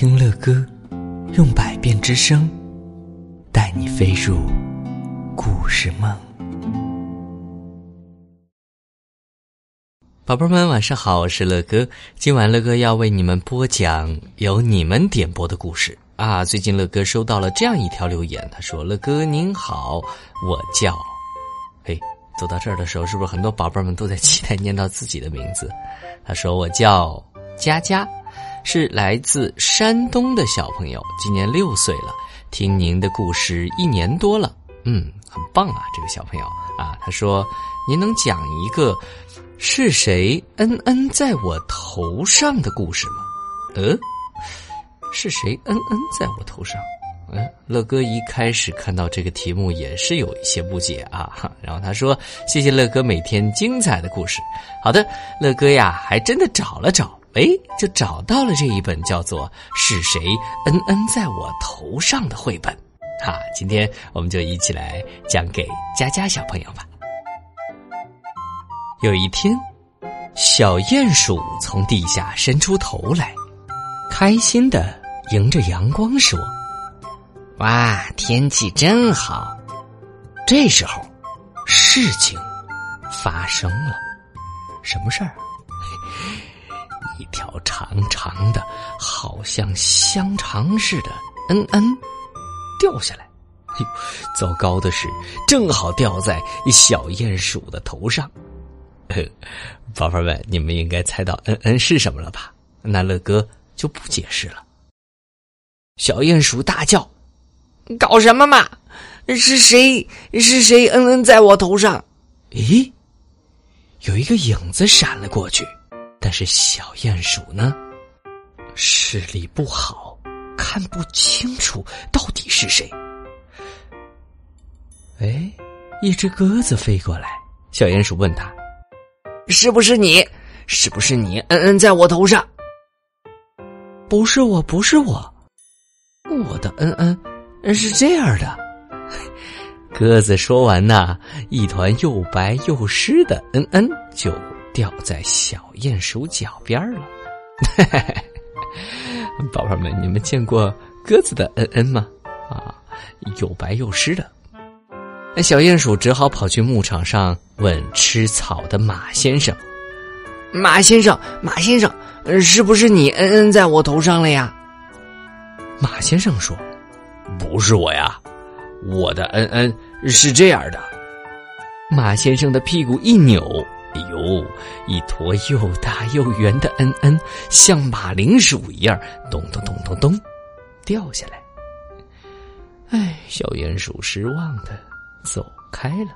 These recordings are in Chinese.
听乐歌，用百变之声，带你飞入故事梦。宝贝们，晚上好，我是乐哥。今晚乐哥要为你们播讲由你们点播的故事啊。最近乐哥收到了这样一条留言，他说：“乐哥您好，我叫……嘿，走到这儿的时候，是不是很多宝贝们都在期待念到自己的名字？”他说：“我叫佳佳。”是来自山东的小朋友，今年六岁了，听您的故事一年多了，嗯，很棒啊，这个小朋友啊，他说，您能讲一个是谁恩恩在我头上的故事吗？呃，是谁恩恩在我头上？嗯，乐哥一开始看到这个题目也是有一些不解啊，然后他说，谢谢乐哥每天精彩的故事。好的，乐哥呀，还真的找了找。哎，就找到了这一本叫做《是谁恩恩在我头上》的绘本，哈，今天我们就一起来讲给佳佳小朋友吧。有一天，小鼹鼠从地下伸出头来，开心的迎着阳光说：“哇，天气真好！”这时候，事情发生了，什么事儿？一条长长的，好像香肠似的，嗯嗯，掉下来。糟糕的是，正好掉在小鼹鼠的头上。宝贝们，你们应该猜到嗯嗯是什么了吧？那乐哥就不解释了。小鼹鼠大叫：“搞什么嘛？是谁？是谁？嗯嗯，在我头上？”咦，有一个影子闪了过去。但是小鼹鼠呢，视力不好，看不清楚到底是谁。哎，一只鸽子飞过来，小鼹鼠问他：“是不是你？是不是你？嗯嗯，在我头上？”“不是我，不是我，我的嗯嗯是这样的。”鸽子说完呢，一团又白又湿的嗯嗯就。掉在小鼹鼠脚边了，宝贝们，你们见过鸽子的嗯嗯吗？啊，又白又湿的。那小鼹鼠只好跑去牧场上问吃草的马先生：“马先生，马先生，是不是你嗯嗯在我头上了呀？”马先生说：“不是我呀，我的嗯嗯是这样的。”马先生的屁股一扭。哎呦，一坨又大又圆的恩恩，像马铃薯一样，咚咚咚咚咚，掉下来。哎，小鼹鼠失望的走开了。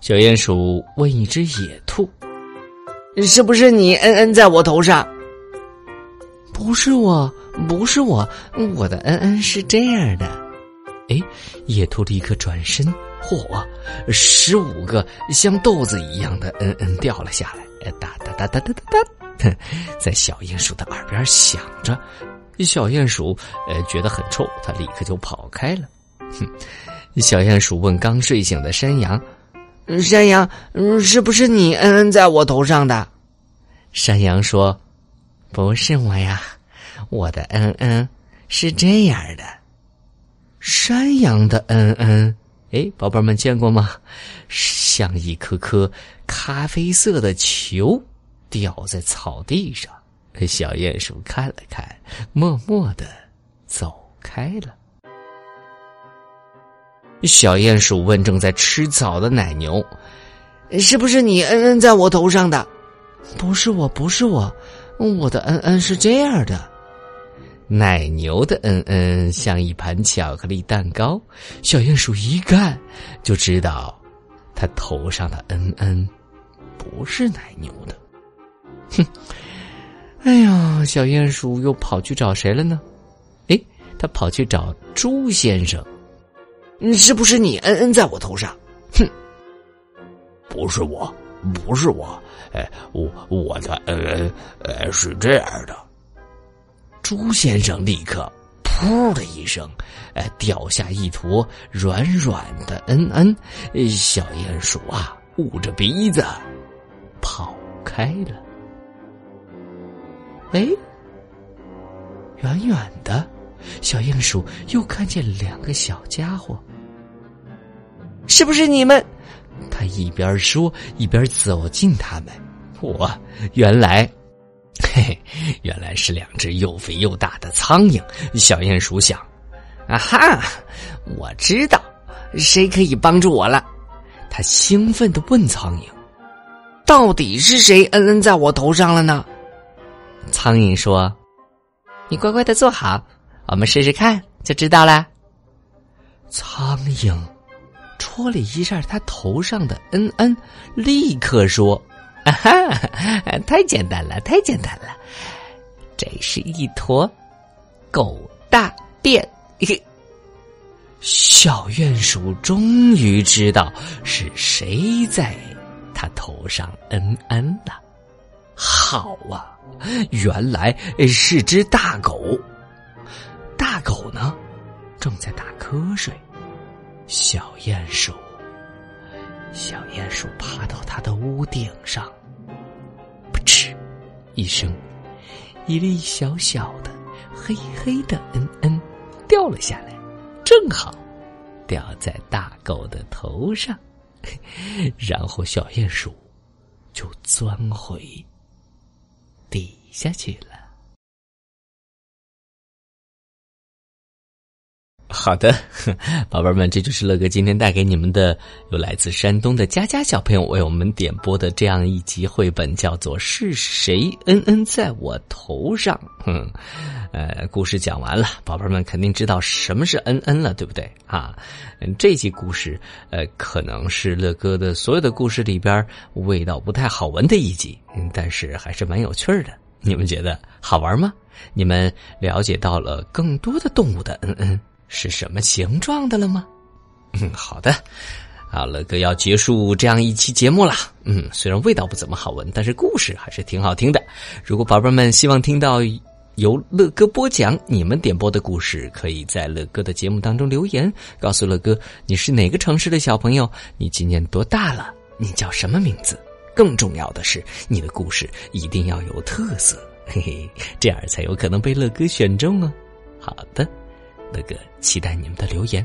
小鼹鼠问一只野兔：“是不是你恩恩在我头上？”“不是我，不是我，我的恩恩是这样的。”哎，野兔立刻转身。嚯！十五个像豆子一样的嗯嗯掉了下来，哒哒哒哒哒哒哒，在小鼹鼠的耳边响着。小鼹鼠呃觉得很臭，它立刻就跑开了。哼！小鼹鼠问刚睡醒的山羊：“山羊，是不是你嗯嗯在我头上的？”山羊说：“不是我呀，我的嗯嗯是这样的。”山羊的嗯嗯。哎，宝贝们见过吗？像一颗颗咖啡色的球掉在草地上。小鼹鼠看了看，默默的走开了。小鼹鼠问正在吃草的奶牛：“是不是你恩恩在我头上的？”“不是我，不是我，我的恩恩是这样的。”奶牛的嗯嗯像一盘巧克力蛋糕，小鼹鼠一看就知道，它头上的嗯嗯不是奶牛的。哼！哎呀，小鼹鼠又跑去找谁了呢？哎，他跑去找猪先生。是不是你嗯嗯在我头上？哼！不是我，不是我，哎，我我的嗯嗯呃是这样的。猪先生立刻“噗”的一声，哎，掉下一坨软软的嗯嗯。小鼹鼠啊，捂着鼻子跑开了。哎，远远的，小鼹鼠又看见两个小家伙。是不是你们？他一边说一边走近他们。我原来，原来是两只又肥又大的苍蝇。小鼹鼠想：啊哈，我知道谁可以帮助我了。他兴奋的问苍蝇：“到底是谁嗯嗯在我头上了呢？”苍蝇说：“你乖乖的坐好，我们试试看就知道了。”苍蝇戳了一下他头上的嗯嗯，立刻说：“啊哈，太简单了，太简单了，这是一坨狗大便。”小鼹鼠终于知道是谁在他头上嗯嗯了。好啊，原来是只大狗。大狗呢，正在打瞌睡。小鼹鼠，小鼹鼠爬到它的屋顶上，噗嗤一声，一粒小小的、黑黑的嗯嗯掉了下来。正好掉在大狗的头上，然后小鼹鼠就钻回底下去了。好的，宝贝们，这就是乐哥今天带给你们的，有来自山东的佳佳小朋友为我们点播的这样一集绘本，叫做《是谁嗯嗯在我头上》。哼，呃，故事讲完了，宝贝们肯定知道什么是嗯嗯了，对不对啊？这集故事，呃，可能是乐哥的所有的故事里边味道不太好闻的一集，但是还是蛮有趣的。你们觉得好玩吗？你们了解到了更多的动物的嗯嗯。是什么形状的了吗？嗯，好的，好，乐哥要结束这样一期节目了。嗯，虽然味道不怎么好闻，但是故事还是挺好听的。如果宝贝们希望听到由乐哥播讲你们点播的故事，可以在乐哥的节目当中留言，告诉乐哥你是哪个城市的小朋友，你今年多大了，你叫什么名字？更重要的是，你的故事一定要有特色，嘿嘿，这样才有可能被乐哥选中哦。好的。那个期待你们的留言。